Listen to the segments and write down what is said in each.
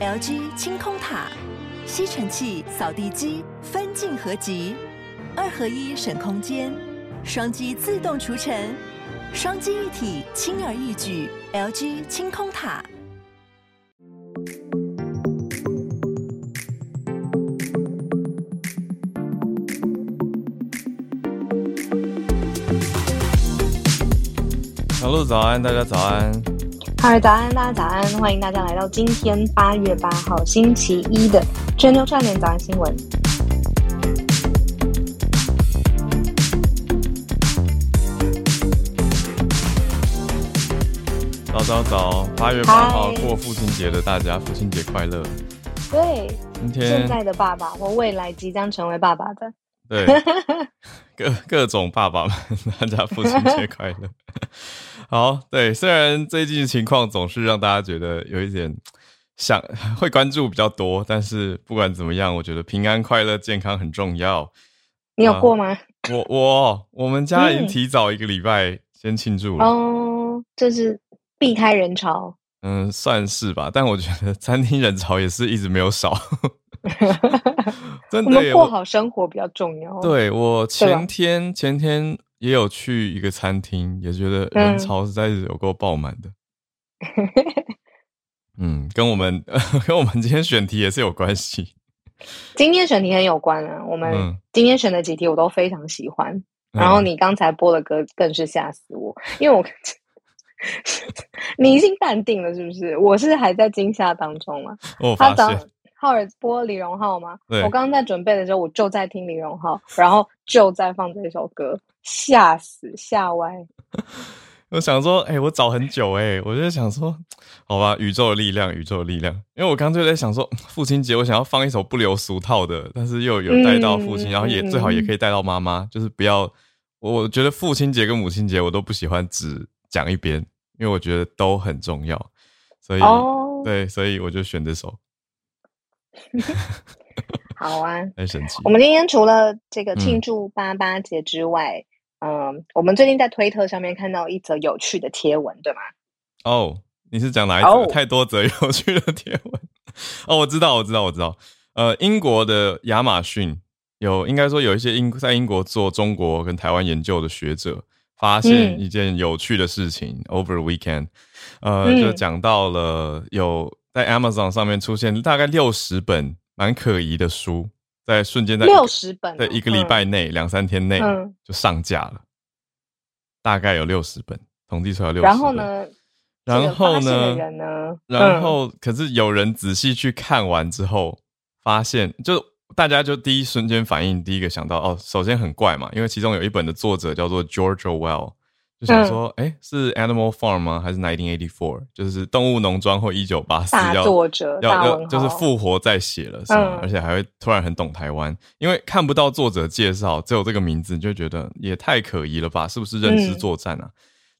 LG 清空塔，吸尘器、扫地机分镜合集，二合一省空间，双击自动除尘，双击一体轻而易举。LG 清空塔。小鹿早安，大家早安。哈喽早安，大家早安，欢迎大家来到今天八月八号星期一的全球串联早安新闻。早早早，八月八号过父亲节的大家，父亲节快乐。对，今天现在的爸爸或未来即将成为爸爸的。对，各各种爸爸们，大家父亲节快乐。好，对，虽然最近的情况总是让大家觉得有一点想会关注比较多，但是不管怎么样，我觉得平安、快乐、健康很重要。你有过吗？我我我们家已经提早一个礼拜先庆祝了。哦，就是避开人潮。嗯，算是吧，但我觉得餐厅人潮也是一直没有少。真的，我们过好生活比较重要。对，我前天前天也有去一个餐厅，也觉得人潮实在是有够爆满的。嗯，跟我们 跟我们今天选题也是有关系。今天选题很有关啊，我们今天选的几题我都非常喜欢。嗯、然后你刚才播的歌更是吓死我，因为我 你已经淡定了，是不是？我是还在惊吓当中嘛。我发现。浩尔播李荣浩吗？对，我刚刚在准备的时候，我就在听李荣浩，然后就在放这首歌，吓死吓歪。我想说，哎、欸，我找很久、欸，哎，我就想说，好吧，宇宙的力量，宇宙的力量。因为我刚刚就在想说，父亲节我想要放一首不留俗套的，但是又有带到父亲、嗯，然后也最好也可以带到妈妈、嗯，就是不要。我觉得父亲节跟母亲节我都不喜欢只讲一边，因为我觉得都很重要，所以、哦、对，所以我就选这首。好啊，太神奇！我们今天除了这个庆祝八八节之外，嗯，呃、我们最近在推特上面看到一则有趣的贴文，对吗？哦，你是讲哪一则？Oh. 太多则有趣的贴文哦，我知道，我知道，我知道。呃，英国的亚马逊有，应该说有一些英在英国做中国跟台湾研究的学者，发现一件有趣的事情。嗯、Over weekend，呃，嗯、就讲到了有。在 Amazon 上面出现大概六十本蛮可疑的书，在瞬间在六十本在一个礼拜内两、嗯、三天内就上架了，大概有六十本，统计出来六十本。然后呢？然后呢？然后、嗯、可是有人仔细去看完之后，发现就大家就第一瞬间反应，第一个想到哦，首先很怪嘛，因为其中有一本的作者叫做 George Orwell。就想说，哎、嗯欸，是 Animal Farm 吗？还是1984？就是《动物农庄》或《一九八四》要作者要要就是复活再写了，是吗、嗯？而且还会突然很懂台湾，因为看不到作者介绍，只有这个名字，就觉得也太可疑了吧？是不是认知作战啊？嗯、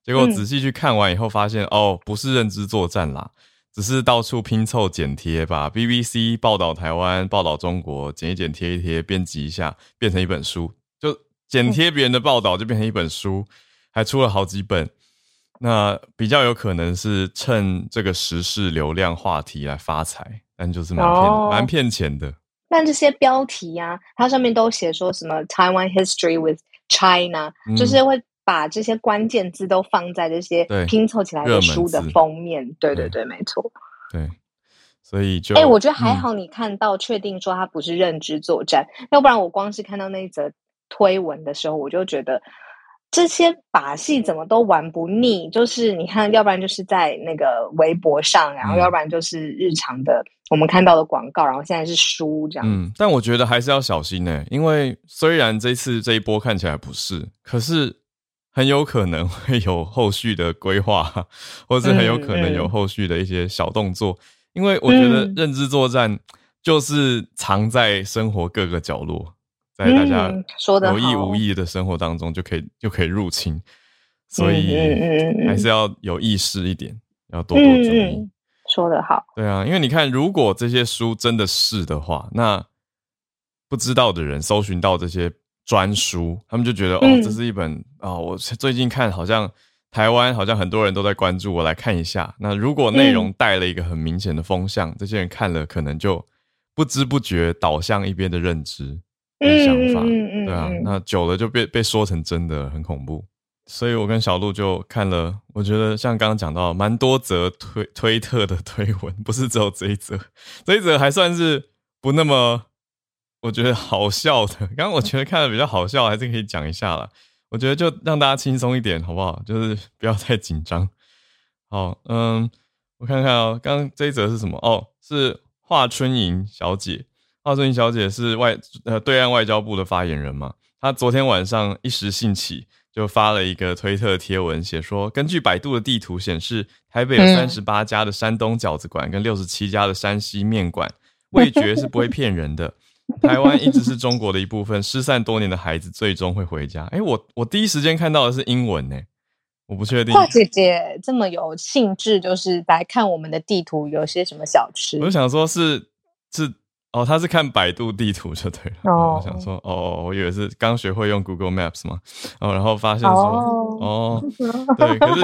结果仔细去看完以后，发现、嗯、哦，不是认知作战啦，只是到处拼凑剪贴，把 BBC 报道台湾、报道中国剪一剪、贴一贴、编辑一下，变成一本书。就剪贴别人的报道，就变成一本书。嗯还出了好几本，那比较有可能是趁这个时事流量话题来发财，但就是蛮骗蛮骗钱的。但这些标题呀、啊，它上面都写说什么 Taiwan History with China，、嗯、就是会把这些关键字都放在这些拼凑起来的书的封面。对对对，对，没错。对，所以就哎、欸，我觉得还好，你看到确定说它不是认知作战、嗯，要不然我光是看到那一则推文的时候，我就觉得。这些把戏怎么都玩不腻，就是你看，要不然就是在那个微博上，然后要不然就是日常的我们看到的广告，然后现在是书这样。嗯，但我觉得还是要小心呢，因为虽然这次这一波看起来不是，可是很有可能会有后续的规划，或是很有可能有后续的一些小动作，因为我觉得认知作战就是藏在生活各个角落。在大家有意无意的生活当中，就可以就可以入侵，所以还是要有意识一点，要多多注意。说得好，对啊，因为你看，如果这些书真的是的话，那不知道的人搜寻到这些专书，他们就觉得哦，这是一本啊，我最近看好像台湾好像很多人都在关注，我来看一下。那如果内容带了一个很明显的风向，嗯、这些人看了可能就不知不觉导向一边的认知跟想法，嗯、对啊，那久了就被被说成真的，很恐怖。所以我跟小鹿就看了，我觉得像刚刚讲到蛮多则推推特的推文，不是只有这一则，这一则还算是不那么我觉得好笑的。刚刚我觉得看的比较好笑，还是可以讲一下啦。我觉得就让大家轻松一点，好不好？就是 不要太紧张。好，嗯，我看看哦，刚刚这一则是什么？哦，是华春莹小姐。华春莹小姐是外呃对岸外交部的发言人嘛？她昨天晚上一时兴起，就发了一个推特贴文，写说，根据百度的地图显示，台北有三十八家的山东饺子馆跟六十七家的山西面馆，味觉是不会骗人的。台湾一直是中国的一部分，失散多年的孩子最终会回家。哎、欸，我我第一时间看到的是英文呢，我不确定。华姐姐这么有兴致，就是来看我们的地图有些什么小吃。我就想说是，是是哦，他是看百度地图就对了。哦，我想说哦，我以为是刚学会用 Google Maps 嘛，哦，然后发现说哦，哦，对，可是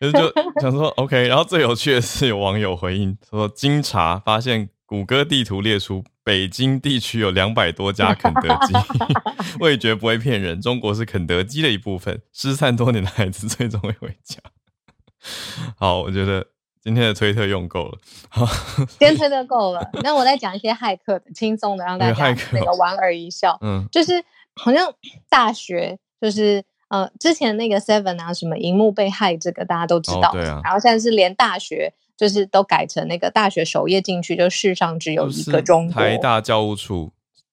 可是就想说 OK，然后最有趣的是有网友回应说，经查发现。谷歌地图列出北京地区有两百多家肯德基，味觉不会骗人。中国是肯德基的一部分，失散多年的孩子最终会回家。好，我觉得今天的推特用够了。好，今天推特够了。那我再讲一些骇客的，轻松的让大家 那个莞尔一笑。嗯，就是好像大学，就是呃，之前那个 Seven 啊，什么荧幕被害，这个大家都知道。哦、对啊。然后现在是连大学。就是都改成那个大学首页进去，就世上只有一个中国。台大教务处。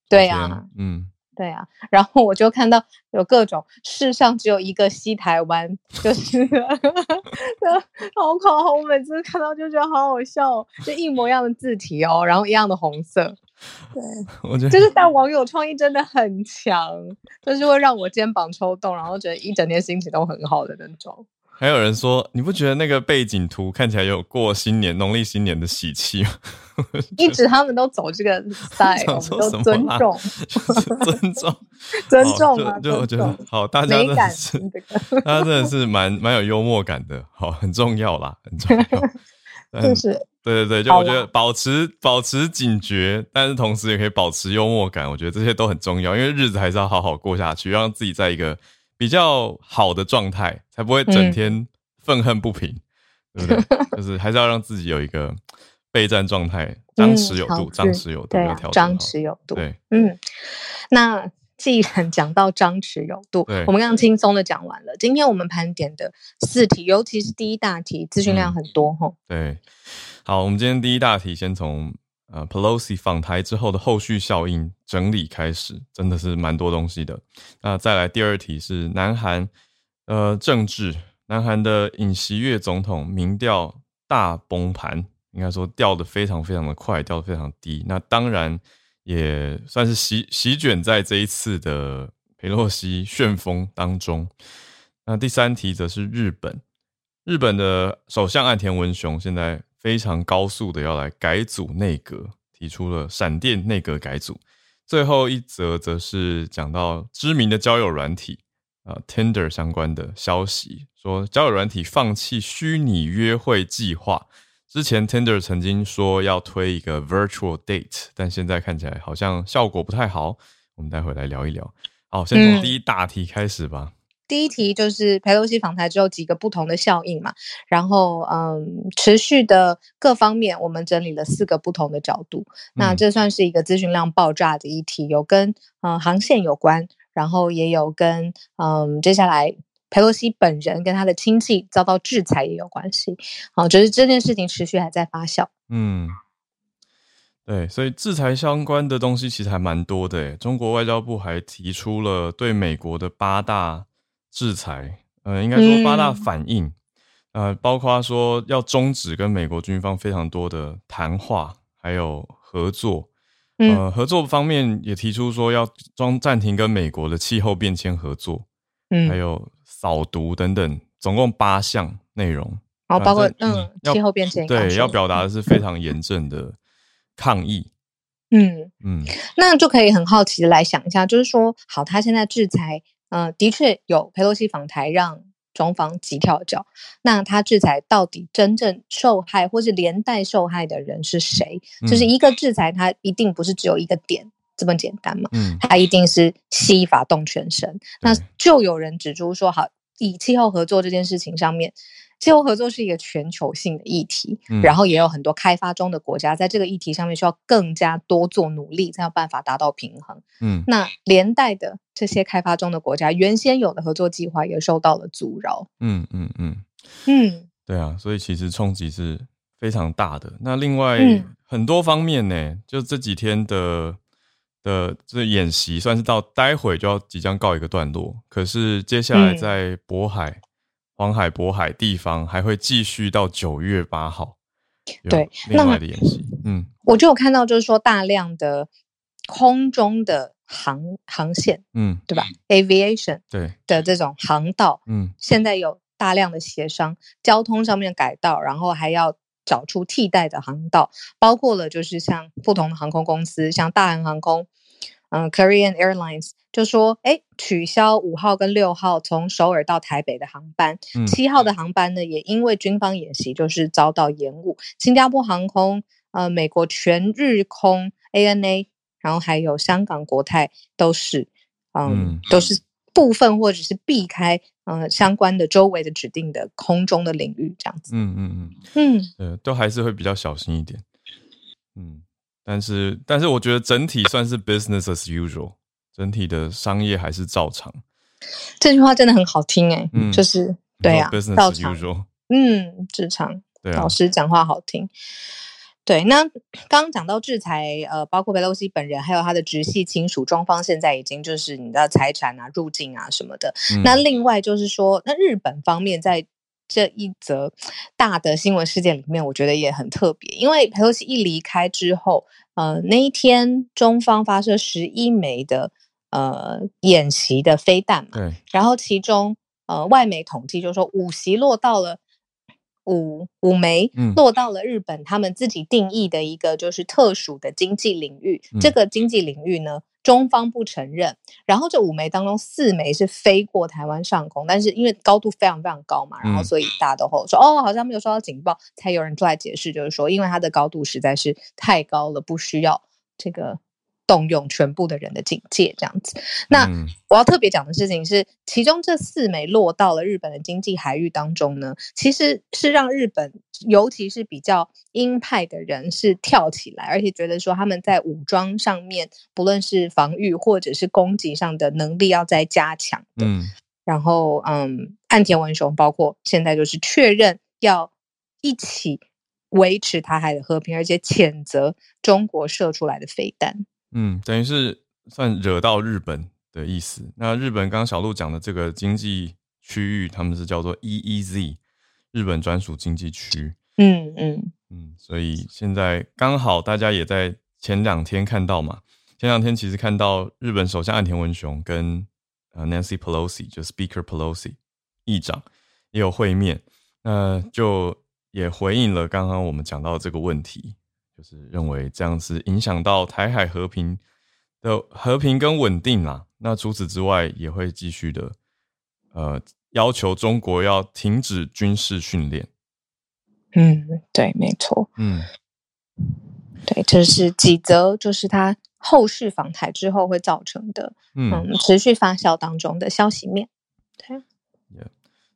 对啊，嗯，对啊。然后我就看到有各种世上只有一个西台湾，就是 好考好，我每次看到就觉得好好笑哦，就一模一样的字体哦，然后一样的红色。对，我觉得就是但网友创意真的很强，就是会让我肩膀抽动，然后觉得一整天心情都很好的那种。还有人说，你不觉得那个背景图看起来有过新年、农历新年的喜气吗？一直他们都走这个 style，都尊重，尊重，尊重啊！就我觉得好，大家真的是，大家真的是蛮蛮有幽默感的，好，很重要啦，很重要。就是对对对，就我觉得保持保持警觉，但是同时也可以保持幽默感，我觉得这些都很重要，因为日子还是要好好过下去，让自己在一个。比较好的状态，才不会整天愤恨不平，嗯、对不对？就是还是要让自己有一个备战状态，张弛有度，张弛有度，对，张弛有度。对，嗯。那既然讲到张弛有度，我们刚刚轻松的讲完了。今天我们盘点的四题，尤其是第一大题，资讯量很多吼、嗯。对，好，我们今天第一大题先从。呃，Pelosi 访台之后的后续效应整理开始，真的是蛮多东西的。那再来第二题是南韩呃政治，南韩的尹锡悦总统民调大崩盘，应该说掉的非常非常的快，掉的非常低。那当然也算是席席卷在这一次的佩洛西旋风当中。那第三题则是日本，日本的首相岸田文雄现在。非常高速的要来改组内阁，提出了闪电内阁改组。最后一则则是讲到知名的交友软体啊，Tinder 相关的消息，说交友软体放弃虚拟约会计划。之前 Tinder 曾经说要推一个 Virtual Date，但现在看起来好像效果不太好。我们待会来聊一聊。好，先从第一大题开始吧。嗯第一题就是佩洛西访台之后几个不同的效应嘛，然后嗯，持续的各方面我们整理了四个不同的角度，那这算是一个资讯量爆炸的一题，有跟嗯航线有关，然后也有跟嗯接下来佩洛西本人跟他的亲戚遭到制裁也有关系，好，就是这件事情持续还在发酵。嗯，对，所以制裁相关的东西其实还蛮多的诶，中国外交部还提出了对美国的八大。制裁，呃，应该说八大反应，嗯、呃，包括说要终止跟美国军方非常多的谈话，还有合作，呃，合作方面也提出说要装暂停跟美国的气候变迁合作，嗯，还有扫毒等等，总共八项内容，哦，包括嗯，气候变迁，对，要表达的是非常严正的抗议，嗯嗯，那就可以很好奇的来想一下，就是说，好，他现在制裁。嗯、呃，的确有佩洛西访台让中方急跳脚。那他制裁到底真正受害或是连带受害的人是谁？嗯、就是一个制裁，它一定不是只有一个点这么简单嘛？嗯，它一定是牵一发动全身。那就有人指出说，好，以气候合作这件事情上面。气候合作是一个全球性的议题，嗯，然后也有很多开发中的国家在这个议题上面需要更加多做努力，才有办法达到平衡。嗯，那连带的这些开发中的国家原先有的合作计划也受到了阻挠。嗯嗯嗯嗯，对啊，所以其实冲击是非常大的。那另外很多方面呢，就这几天的的这演习算是到待会就要即将告一个段落，可是接下来在渤海。黄海、渤海地方还会继续到九月八号，对，另外的演习。嗯，我就有看到，就是说大量的空中的航航线，嗯，对吧？Aviation 对的这种航道，嗯，现在有大量的协商，交通上面改道，然后还要找出替代的航道，包括了就是像不同的航空公司，像大韩航空。嗯，Korean Airlines 就说，哎，取消五号跟六号从首尔到台北的航班，七、嗯、号的航班呢，也因为军方演习就是遭到延误。新加坡航空、呃，美国全日空 ANA，然后还有香港国泰都是，嗯，嗯都是部分或者是避开，呃，相关的周围的指定的空中的领域这样子。嗯嗯嗯嗯，呃，都还是会比较小心一点。嗯。但是，但是我觉得整体算是 business as usual，整体的商业还是照常。这句话真的很好听哎、欸，嗯，就是对啊 as usual，嗯，正常。对啊，老师讲话好听。对，那刚刚讲到制裁，呃，包括佩洛西本人，还有他的直系亲属，中方现在已经就是你的财产啊、入境啊什么的。嗯、那另外就是说，那日本方面在。这一则大的新闻事件里面，我觉得也很特别，因为佩洛西一离开之后，呃，那一天中方发射十一枚的呃演习的飞弹嘛，对，然后其中呃外媒统计就是说五席落到了五五枚，落到了日本他们自己定义的一个就是特殊的经济领域，嗯、这个经济领域呢。中方不承认，然后这五枚当中四枚是飞过台湾上空，但是因为高度非常非常高嘛，然后所以大家都会说、嗯、哦，好像没有收到警报，才有人出来解释，就是说因为它的高度实在是太高了，不需要这个。动用全部的人的警戒，这样子。那我要特别讲的事情是，其中这四枚落到了日本的经济海域当中呢，其实是让日本，尤其是比较鹰派的人是跳起来，而且觉得说他们在武装上面，不论是防御或者是攻击上的能力要再加强的。嗯。然后，嗯，岸田文雄包括现在就是确认要一起维持台海的和平，而且谴责中国射出来的飞弹。嗯，等于是算惹到日本的意思。那日本刚刚小鹿讲的这个经济区域，他们是叫做 EEZ，日本专属经济区。嗯嗯嗯，所以现在刚好大家也在前两天看到嘛，前两天其实看到日本首相岸田文雄跟呃 Nancy Pelosi，就 Speaker Pelosi 议长也有会面，那就也回应了刚刚我们讲到这个问题。就是认为这样是影响到台海和平的和平跟稳定啦。那除此之外，也会继续的呃要求中国要停止军事训练。嗯，对，没错。嗯，对，这是几则，就是他后续访台之后会造成的，嗯，嗯，持续发酵当中的消息面。对，yeah,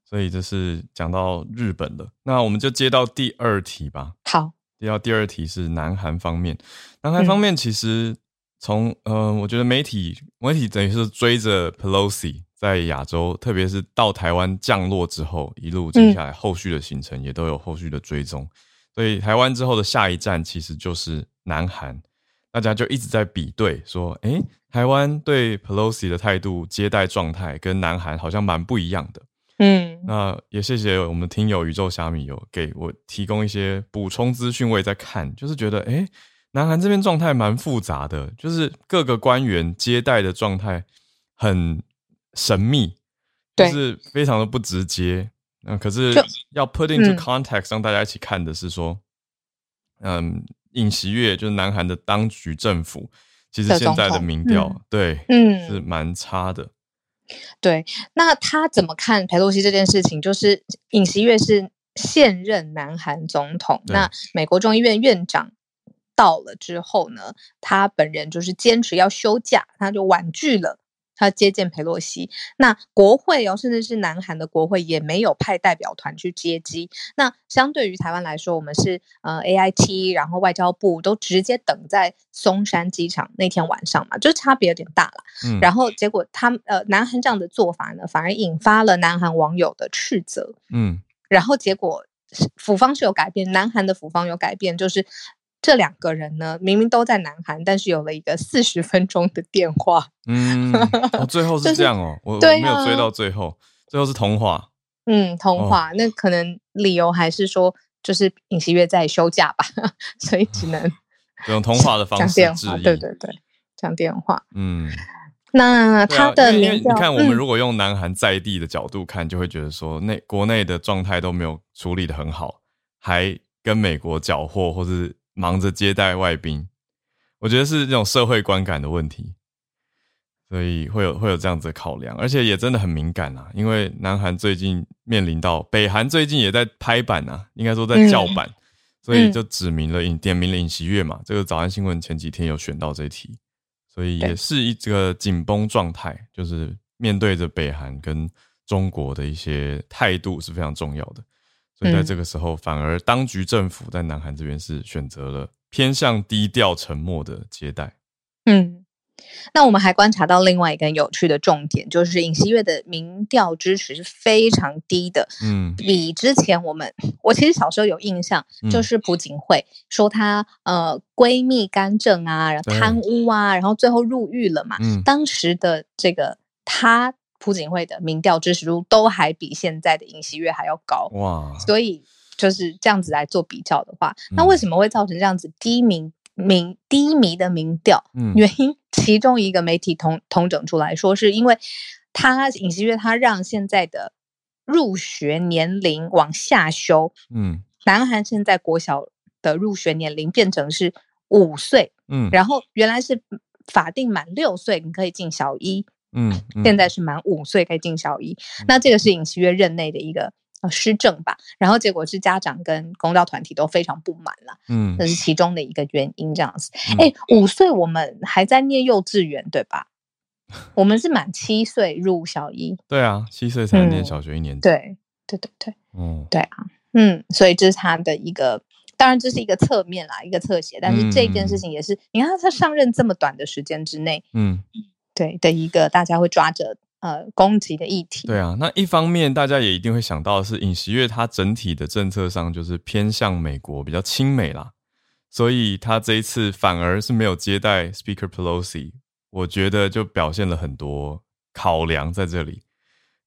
所以这是讲到日本的，那我们就接到第二题吧。好。第二第二题是南韩方面，南韩方面其实从嗯、呃，我觉得媒体媒体等于是追着 Pelosi 在亚洲，特别是到台湾降落之后，一路接下来后续的行程也都有后续的追踪，所以台湾之后的下一站其实就是南韩，大家就一直在比对说，诶，台湾对 Pelosi 的态度接待状态跟南韩好像蛮不一样的。嗯，那也谢谢我们听友宇宙虾米有给我提供一些补充资讯，我也在看，就是觉得，诶，南韩这边状态蛮复杂的，就是各个官员接待的状态很神秘，就是非常的不直接。那可是要 put into context，让大家一起看的是说，嗯，尹锡悦就是南韩的当局政府，其实现在的民调，对，嗯，是蛮差的。对，那他怎么看裴洛西这件事情？就是尹锡悦是现任南韩总统，那美国众议院院长到了之后呢，他本人就是坚持要休假，他就婉拒了。他接见佩洛西，那国会哦，甚至是南韩的国会也没有派代表团去接机。那相对于台湾来说，我们是呃 AIT，然后外交部都直接等在松山机场那天晚上嘛，就差别有点大了。嗯，然后结果他呃南韩这样的做法呢，反而引发了南韩网友的斥责。嗯，然后结果府方是有改变，南韩的府方有改变，就是。这两个人呢，明明都在南韩，但是有了一个四十分钟的电话。嗯，哦，最后是这样哦，就是、我没有追到最后，最后是通话。嗯，通话，哦、那可能理由还是说，就是尹锡悦在休假吧，所以只能 用通话的方式讲电话。对对对，讲电话。嗯，那他的你看，我们如果用南韩在地的角度看，嗯、就会觉得说，内国内的状态都没有处理的很好，还跟美国搅和，或是。忙着接待外宾，我觉得是这种社会观感的问题，所以会有会有这样子的考量，而且也真的很敏感啊。因为南韩最近面临到北韩最近也在拍板啊，应该说在叫板，嗯、所以就指明了尹点名了尹锡悦嘛。这个早安新闻前几天有选到这一题，所以也是一个紧绷状态，就是面对着北韩跟中国的一些态度是非常重要的。所以在这个时候，反而当局政府在南韩这边是选择了偏向低调、沉默的接待。嗯，那我们还观察到另外一个有趣的重点，就是尹锡悦的民调支持是非常低的。嗯，比之前我们，我其实小时候有印象，就是朴槿惠说她呃闺蜜干政啊，然后贪污啊，然后最后入狱了嘛。嗯，当时的这个她。朴槿惠的民调支持度都还比现在的尹锡悦还要高哇！所以就是这样子来做比较的话，嗯、那为什么会造成这样子低民民低迷的民调？嗯，原因其中一个媒体统统整出来说，是因为他尹锡悦他让现在的入学年龄往下修。嗯，南韩现在国小的入学年龄变成是五岁。嗯，然后原来是法定满六岁你可以进小一。嗯，嗯，现在是满五岁可以进小一，嗯、那这个是尹锡悦任内的一个呃施政吧，然后结果是家长跟公教团体都非常不满了，嗯，这是其中的一个原因，这样子。哎、嗯，五岁我们还在念幼稚园对吧？我们是满七岁入小一，对啊，七岁。才念小学一年级，嗯、对对对对，嗯，对啊，嗯，所以这是他的一个，当然这是一个侧面啦，一个侧写，但是这件事情也是，嗯、你看他上任这么短的时间之内，嗯。对的一个大家会抓着呃攻击的议题。对啊，那一方面大家也一定会想到的是尹锡悦他整体的政策上就是偏向美国，比较亲美啦，所以他这一次反而是没有接待 Speaker Pelosi，我觉得就表现了很多考量在这里，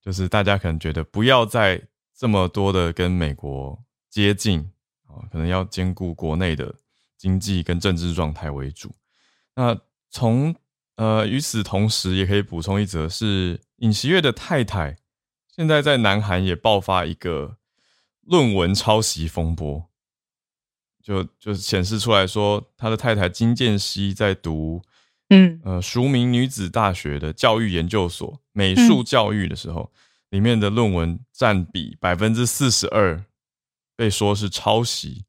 就是大家可能觉得不要再这么多的跟美国接近啊，可能要兼顾国内的经济跟政治状态为主。那从呃，与此同时，也可以补充一则，是尹锡悦的太太，现在在南韩也爆发一个论文抄袭风波，就就显示出来说，他的太太金建熙在读，嗯，呃，淑明女子大学的教育研究所美术教育的时候，嗯、里面的论文占比百分之四十二，被说是抄袭。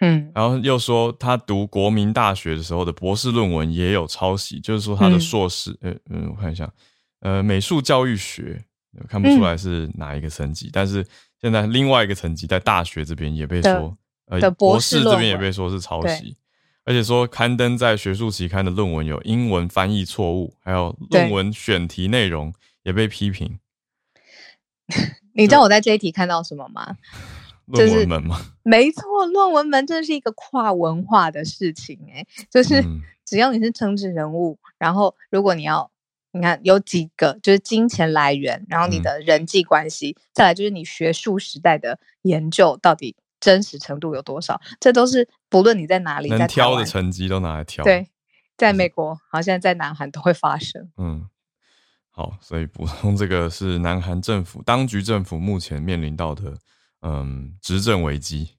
嗯，然后又说他读国民大学的时候的博士论文也有抄袭，就是说他的硕士，嗯、欸、嗯，我看一下，呃，美术教育学看不出来是哪一个层级，嗯、但是现在另外一个层级在大学这边也被说，呃，博士这边也被说是抄袭，而且说刊登在学术期刊的论文有英文翻译错误，还有论文选题内容也被批评。你知道我在这一题看到什么吗？论文门吗？没错，论文门真的是一个跨文化的事情哎，就是只要你是政治人物，嗯、然后如果你要，你看有几个就是金钱来源，然后你的人际关系，嗯、再来就是你学术时代的研究到底真实程度有多少，这都是不论你在哪里，能挑的成绩都拿来挑。对，在美国，好像在南韩都会发生。嗯，好，所以补充这个是南韩政府当局政府目前面临到的。嗯，执政危机。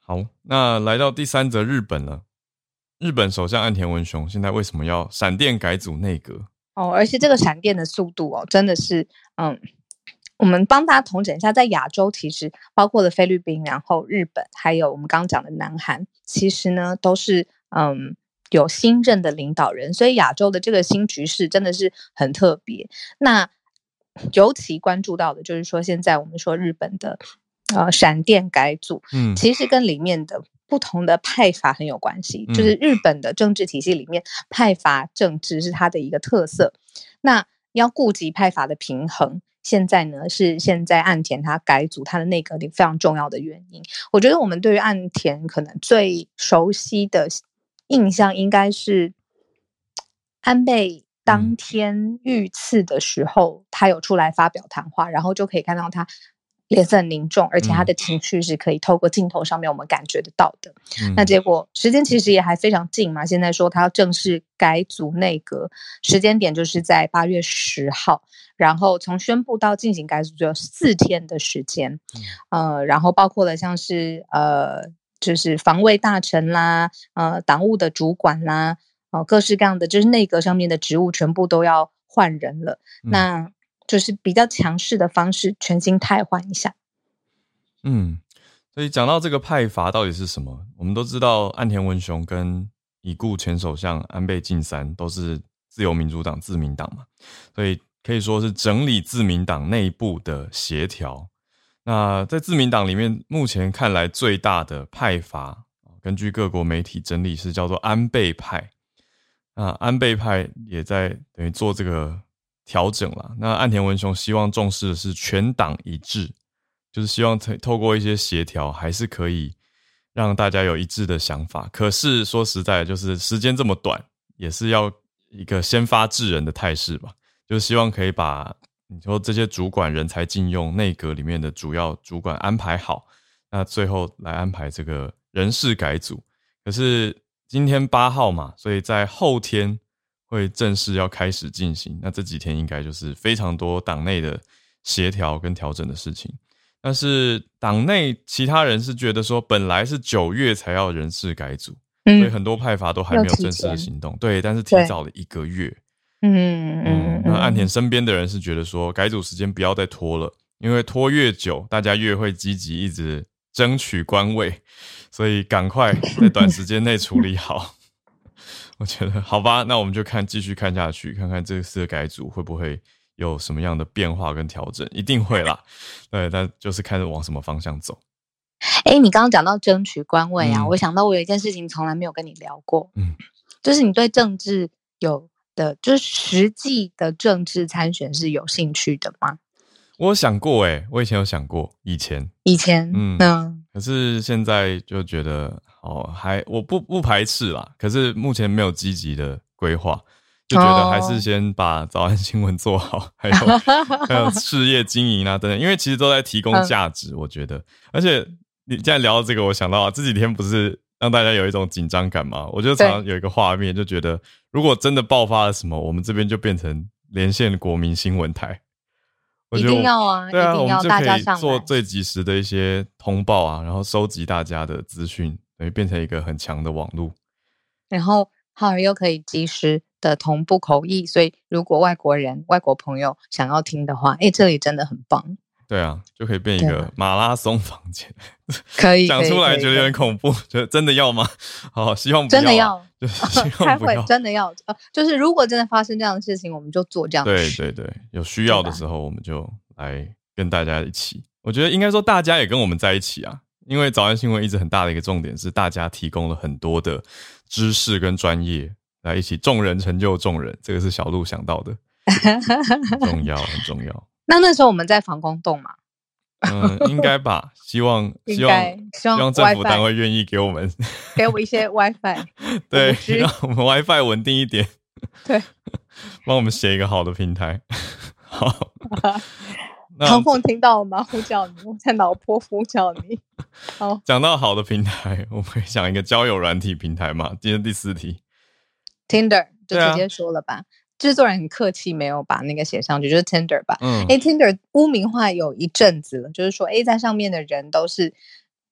好，那来到第三则，日本了。日本首相岸田文雄现在为什么要闪电改组内阁？哦，而且这个闪电的速度哦，真的是，嗯，我们帮大家统整一下，在亚洲其实包括了菲律宾，然后日本，还有我们刚刚讲的南韩，其实呢都是嗯有新任的领导人，所以亚洲的这个新局势真的是很特别。那尤其关注到的就是说，现在我们说日本的呃闪电改组，嗯，其实跟里面的不同的派阀很有关系。嗯、就是日本的政治体系里面，派阀政治是它的一个特色。那要顾及派阀的平衡，现在呢是现在岸田他改组他的内阁里非常重要的原因。我觉得我们对于岸田可能最熟悉的印象应该是安倍。当天遇刺的时候，他有出来发表谈话，然后就可以看到他脸色很凝重，而且他的情绪是可以透过镜头上面我们感觉得到的。嗯、那结果时间其实也还非常近嘛，现在说他要正式改组内阁，时间点就是在八月十号，然后从宣布到进行改组只有四天的时间，嗯、呃，然后包括了像是呃，就是防卫大臣啦，呃，党务的主管啦。哦，各式各样的就是内阁上面的职务全部都要换人了，嗯、那就是比较强势的方式，全新汰换一下。嗯，所以讲到这个派阀到底是什么，我们都知道岸田文雄跟已故前首相安倍晋三都是自由民主党自民党嘛，所以可以说是整理自民党内部的协调。那在自民党里面，目前看来最大的派阀，根据各国媒体整理是叫做安倍派。那安倍派也在等于做这个调整了。那岸田文雄希望重视的是全党一致，就是希望透过一些协调，还是可以让大家有一致的想法。可是说实在，就是时间这么短，也是要一个先发制人的态势吧。就是希望可以把你说这些主管人才禁用内阁里面的主要主管安排好，那最后来安排这个人事改组。可是。今天八号嘛，所以在后天会正式要开始进行。那这几天应该就是非常多党内的协调跟调整的事情。但是党内其他人是觉得说，本来是九月才要人事改组，嗯、所以很多派阀都还没有正式的行动。对，但是提早了一个月。嗯嗯。那岸田身边的人是觉得说，改组时间不要再拖了，因为拖越久，大家越会积极一直争取官位。所以赶快在短时间内处理好，我觉得好吧，那我们就看继续看下去，看看这次的改组会不会有什么样的变化跟调整，一定会啦。对，但就是看着往什么方向走。哎、欸，你刚刚讲到争取官位啊，嗯、我想到我有一件事情从来没有跟你聊过，嗯，就是你对政治有的，就是实际的政治参选是有兴趣的吗？我有想过、欸，哎，我以前有想过，以前，以前，嗯。嗯可是现在就觉得哦，还我不不排斥啦。可是目前没有积极的规划，就觉得还是先把早安新闻做好，还有还有 事业经营啊等等，因为其实都在提供价值，我觉得。而且你现在聊到这个，我想到啊，这几天不是让大家有一种紧张感吗？我就常常有一个画面，就觉得如果真的爆发了什么，我们这边就变成连线国民新闻台。一定要啊！对啊，一定要我们就可以做最及时的一些通报啊，然后收集大家的资讯，等于变成一个很强的网络。然后，好而又可以及时的同步口译，所以如果外国人、外国朋友想要听的话，哎，这里真的很棒。对啊，就可以变一个马拉松房间，可以讲出来觉得有点恐怖，觉得真的要吗？好，希望不要，真的要，就是希望不要，真的要，呃，就是如果真的发生这样的事情，我们就做这样的事。对对对，有需要的时候，我们就来跟大家一起。我觉得应该说，大家也跟我们在一起啊，因为早安新闻一直很大的一个重点是，大家提供了很多的知识跟专业来一起，众人成就众人，这个是小鹿想到的，很重要，很重要。那那时候我们在防空洞嘛？嗯，应该吧。希望 希望希望政府单位愿意给我们给我一些 WiFi，对，让我们 WiFi 稳定一点。对，帮我们写一个好的平台。好，唐凤听到了吗？呼叫你，我在脑波呼叫你。好，讲到好的平台，我们可以讲一个交友软体平台嘛？今天第四题，Tinder 就直接说了吧。制作人很客气，没有把那个写上去，就是 Tinder 吧。嗯，哎，Tinder 污名化有一阵子了，就是说，哎，在上面的人都是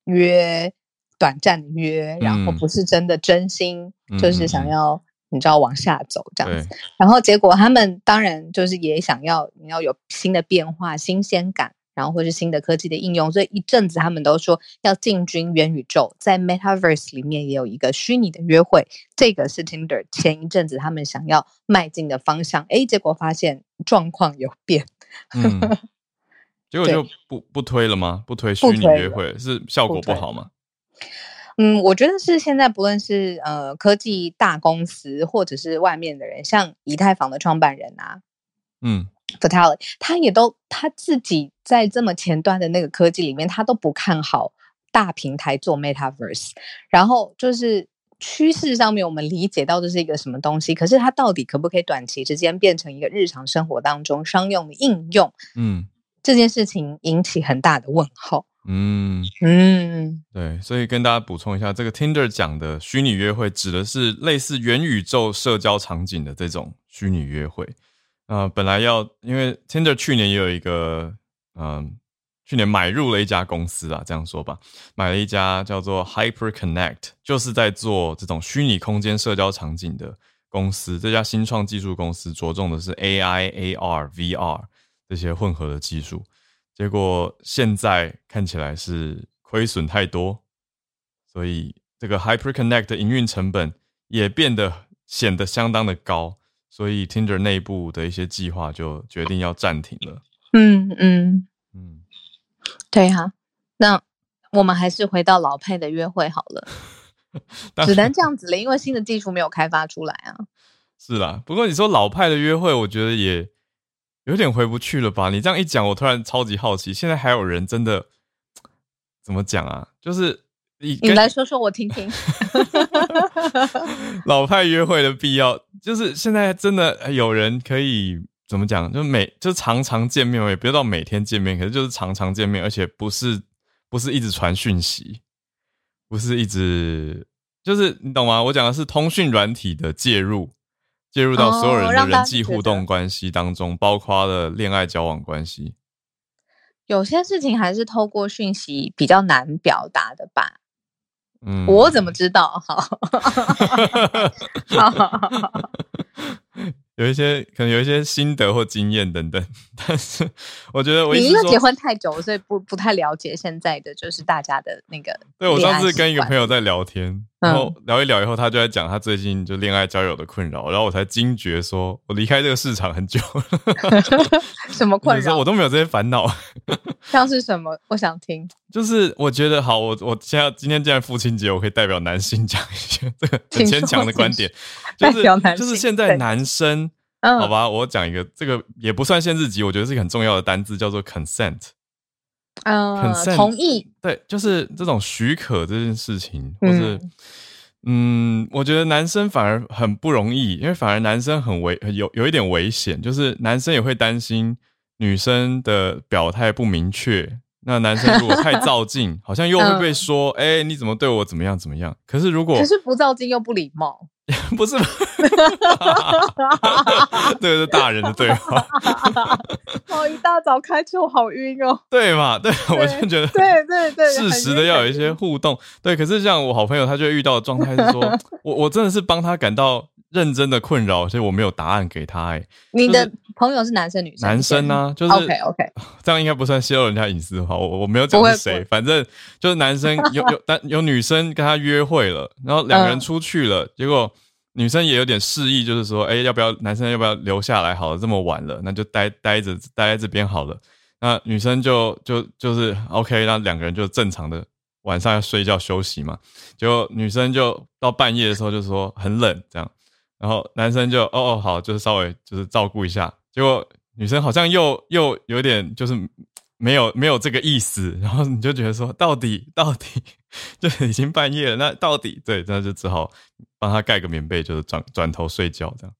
约短暂约，然后不是真的真心，嗯、就是想要你知道往下走这样子。然后结果他们当然就是也想要你要有新的变化、新鲜感。然后或是新的科技的应用，所以一阵子他们都说要进军元宇宙，在 Metaverse 里面也有一个虚拟的约会，这个是 Tinder 前一阵子他们想要迈进的方向。哎，结果发现状况有变，嗯，结果就不不推了吗？不推虚拟约会是效果不好吗？嗯，我觉得是现在不论是呃科技大公司或者是外面的人，像以太坊的创办人啊，嗯。他也都他自己在这么前端的那个科技里面，他都不看好大平台做 Metaverse。然后就是趋势上面，我们理解到这是一个什么东西，可是它到底可不可以短期之间变成一个日常生活当中商用的应用？嗯，这件事情引起很大的问号。嗯嗯，对，所以跟大家补充一下，这个 Tinder 讲的虚拟约会，指的是类似元宇宙社交场景的这种虚拟约会。呃，本来要因为 Tinder 去年也有一个，嗯、去年买入了一家公司啊，这样说吧，买了一家叫做 HyperConnect，就是在做这种虚拟空间社交场景的公司。这家新创技术公司着重的是 AI、AR、VR 这些混合的技术，结果现在看起来是亏损太多，所以这个 HyperConnect 的营运成本也变得显得相当的高。所以，Tinder 内部的一些计划就决定要暂停了。嗯嗯嗯，对哈、啊。那我们还是回到老派的约会好了，只能这样子了，因为新的技术没有开发出来啊。是啦，不过你说老派的约会，我觉得也有点回不去了吧？你这样一讲，我突然超级好奇，现在还有人真的怎么讲啊？就是。你你来说说我听听。老派约会的必要，就是现在真的有人可以怎么讲？就每就常常见面，也不要到每天见面，可是就是常常见面，而且不是不是一直传讯息，不是一直就是你懂吗？我讲的是通讯软体的介入，介入到所有人的人际互动关系当中，包括了恋爱交往关系。有些事情还是透过讯息比较难表达的吧。嗯，我怎么知道？好，有一些可能有一些心得或经验等等，但是我觉得我你因为结婚太久，所以不不太了解现在的就是大家的那个。对，我上次跟一个朋友在聊天，然后聊一聊以后，他就在讲他最近就恋爱交友的困扰，然后我才惊觉说，我离开这个市场很久了。什么困扰？我都没有这些烦恼。像是什么？我想听。就是我觉得好，我我现在今天既然父亲节，我可以代表男性讲一些这个很牵强的观点，就是就是现在男生，好吧，我讲一个这个也不算限制级，我觉得是一个很重要的单字，叫做 consent。嗯同意。对，就是这种许可这件事情，或是嗯，我觉得男生反而很不容易，因为反而男生很危，有有一点危险，就是男生也会担心女生的表态不明确。那男生如果太照镜，好像又会被说，哎、嗯欸，你怎么对我怎么样怎么样？可是如果可是不照镜又不礼貌，不是吗？这个是大人的对话。我，一大早开车我好晕哦。对嘛？对，我就觉得对对对，适时的要有一些互动。对，可是像我好朋友，他就会遇到的状态是说，我我真的是帮他感到。认真的困扰，所以我没有答案给他。哎，你的朋友是男生女生？男生呢？就是 OK OK，这样应该不算泄露人家隐私的话。我我没有讲是谁，反正就是男生有 有但有女生跟他约会了，然后两个人出去了，结果女生也有点示意，就是说，哎，要不要男生要不要留下来？好了，这么晚了，那就待待着待在这边好了。那女生就就就是 OK，那两个人就正常的晚上要睡觉休息嘛。结果女生就到半夜的时候就说很冷，这样。然后男生就哦哦好，就是稍微就是照顾一下，结果女生好像又又有点就是没有没有这个意思，然后你就觉得说到底到底 就已经半夜了，那到底对，那就只好帮他盖个棉被，就是转转头睡觉这样。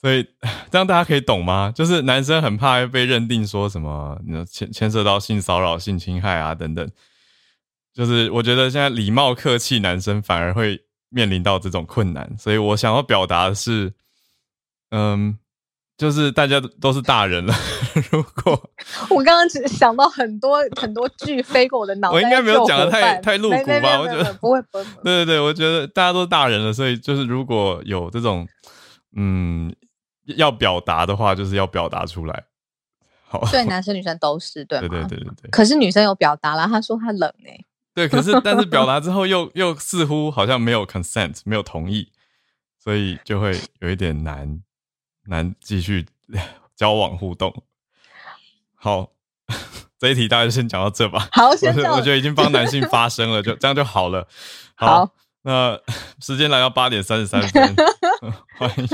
所以这样大家可以懂吗？就是男生很怕被认定说什么，牵牵涉到性骚扰、性侵害啊等等。就是我觉得现在礼貌客气，男生反而会。面临到这种困难，所以我想要表达的是，嗯，就是大家都是大人了。如果 我刚刚只想到很多很多句飞过我的脑袋，我应该没有讲的太太露骨吧？我觉得不会不会。对对对，我觉得大家都是大人了，所以就是如果有这种嗯要表达的话，就是要表达出来。好，对，男生女生都是对，对对对对对。可是女生有表达了，她说她冷哎、欸。对，可是但是表达之后又又似乎好像没有 consent，没有同意，所以就会有一点难。难继续 交往互动。好，这一题大家就先讲到这吧。好，先我，我觉得已经帮男性发声了，就这样就好了。好，好，那 时间来到八点三十三分，欢迎。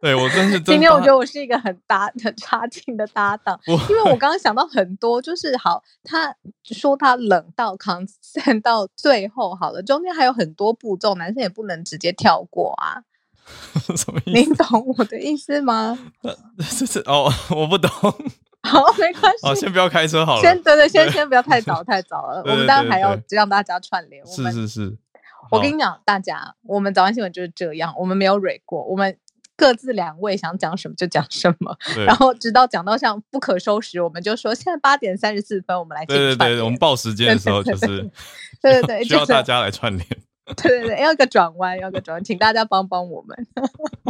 对我真是真今天我觉得我是一个很搭很差劲的搭档，因为我刚刚想到很多，就是好，他说他冷到 consent 到最后好了，中间还有很多步骤，男生也不能直接跳过啊。什么意思？你懂我的意思吗？这是哦，我不懂。好，没关系。好，先不要开车好了。先对对，先先不要太早太早了。我们当然还要让大家串联。是是是。我跟你讲，大家，我们早安新闻就是这样，我们没有蕊过，我们各自两位想讲什么就讲什么，然后直到讲到像不可收拾，我们就说现在八点三十四分，我们来对对对，我们报时间的时候就是对对对，需要大家来串联。对对对，要个转弯，要个转弯，请大家帮帮我们。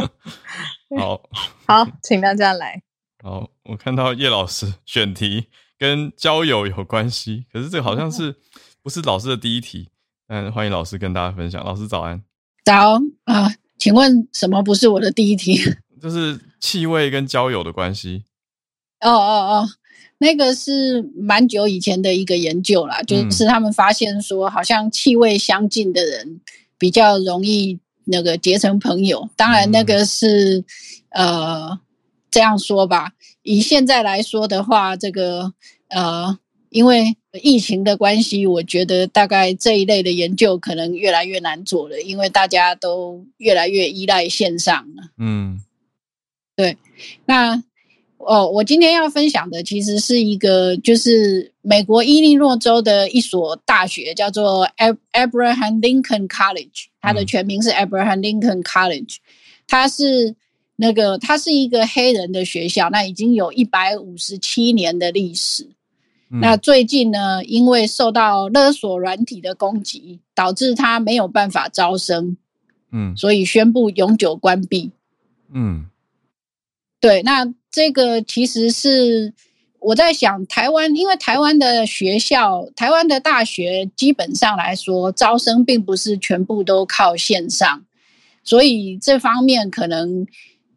好，好，请大家来。好，我看到叶老师选题跟交友有关系，可是这个好像是不是老师的第一题？嗯，欢迎老师跟大家分享。老师早安。早啊，呃，请问什么不是我的第一题？就是气味跟交友的关系。哦哦哦。那个是蛮久以前的一个研究啦，就是他们发现说，好像气味相近的人比较容易那个结成朋友。当然，那个是呃这样说吧。以现在来说的话，这个呃，因为疫情的关系，我觉得大概这一类的研究可能越来越难做了，因为大家都越来越依赖线上了。嗯，对，那。哦，我今天要分享的其实是一个，就是美国伊利诺州的一所大学，叫做 Abraham Lincoln College，它的全名是 Abraham Lincoln College，它是那个它是一个黑人的学校，那已经有一百五十七年的历史。那最近呢，因为受到勒索软体的攻击，导致他没有办法招生，嗯，所以宣布永久关闭。嗯，对，那。这个其实是我在想，台湾因为台湾的学校、台湾的大学基本上来说，招生并不是全部都靠线上，所以这方面可能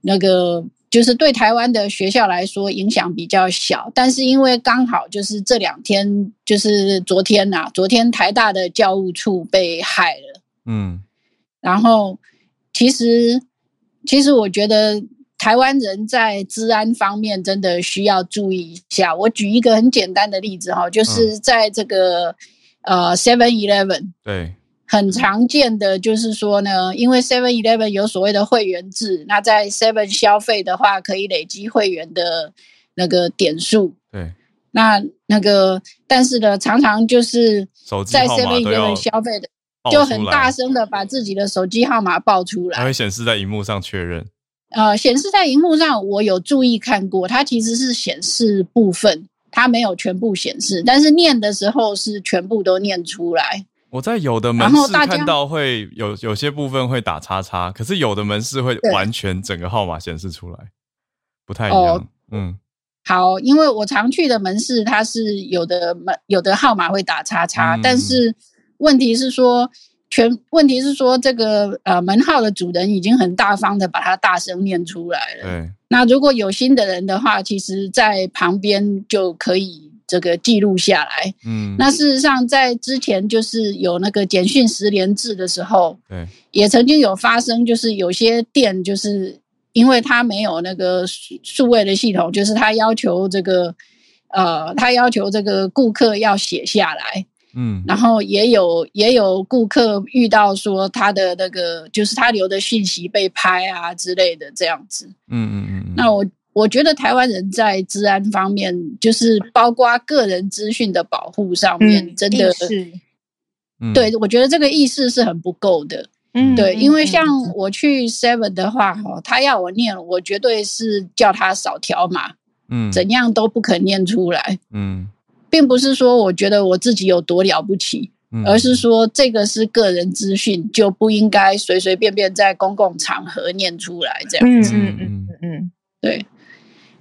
那个就是对台湾的学校来说影响比较小。但是因为刚好就是这两天，就是昨天呐、啊，昨天台大的教务处被害了，嗯，然后其实其实我觉得。台湾人在治安方面真的需要注意一下。我举一个很简单的例子哈，就是在这个、嗯、呃 Seven Eleven，对，很常见的就是说呢，因为 Seven Eleven 有所谓的会员制，那在 Seven 消费的话可以累积会员的那个点数，对，那那个但是呢，常常就是在 Seven Eleven 消费的就很大声的把自己的手机号码报出来，它会显示在荧幕上确认。呃，显示在荧幕上，我有注意看过，它其实是显示部分，它没有全部显示，但是念的时候是全部都念出来。我在有的门市看到会有有些部分会打叉叉，可是有的门市会完全整个号码显示出来，不太一样。哦、嗯，好，因为我常去的门市，它是有的门有的号码会打叉叉，嗯、但是问题是说。全问题是说，这个呃门号的主人已经很大方的把它大声念出来了。对，那如果有心的人的话，其实在旁边就可以这个记录下来。嗯，那事实上在之前就是有那个简讯十连制的时候，对，也曾经有发生，就是有些店就是因为他没有那个数数位的系统，就是他要求这个呃，他要求这个顾客要写下来。嗯，然后也有也有顾客遇到说他的那个就是他留的讯息被拍啊之类的这样子。嗯嗯嗯。那我我觉得台湾人在治安方面，就是包括个人资讯的保护上面，真的是，嗯，对，我觉得这个意识是很不够的。嗯，对，因为像我去 Seven 的话，哈，他要我念，我绝对是叫他扫条码，嗯，怎样都不肯念出来，嗯，并不是说我觉得我自己有多了不起，嗯，而是说这个是个人资讯，就不应该随随便便在公共场合念出来，这样子，嗯嗯嗯，对，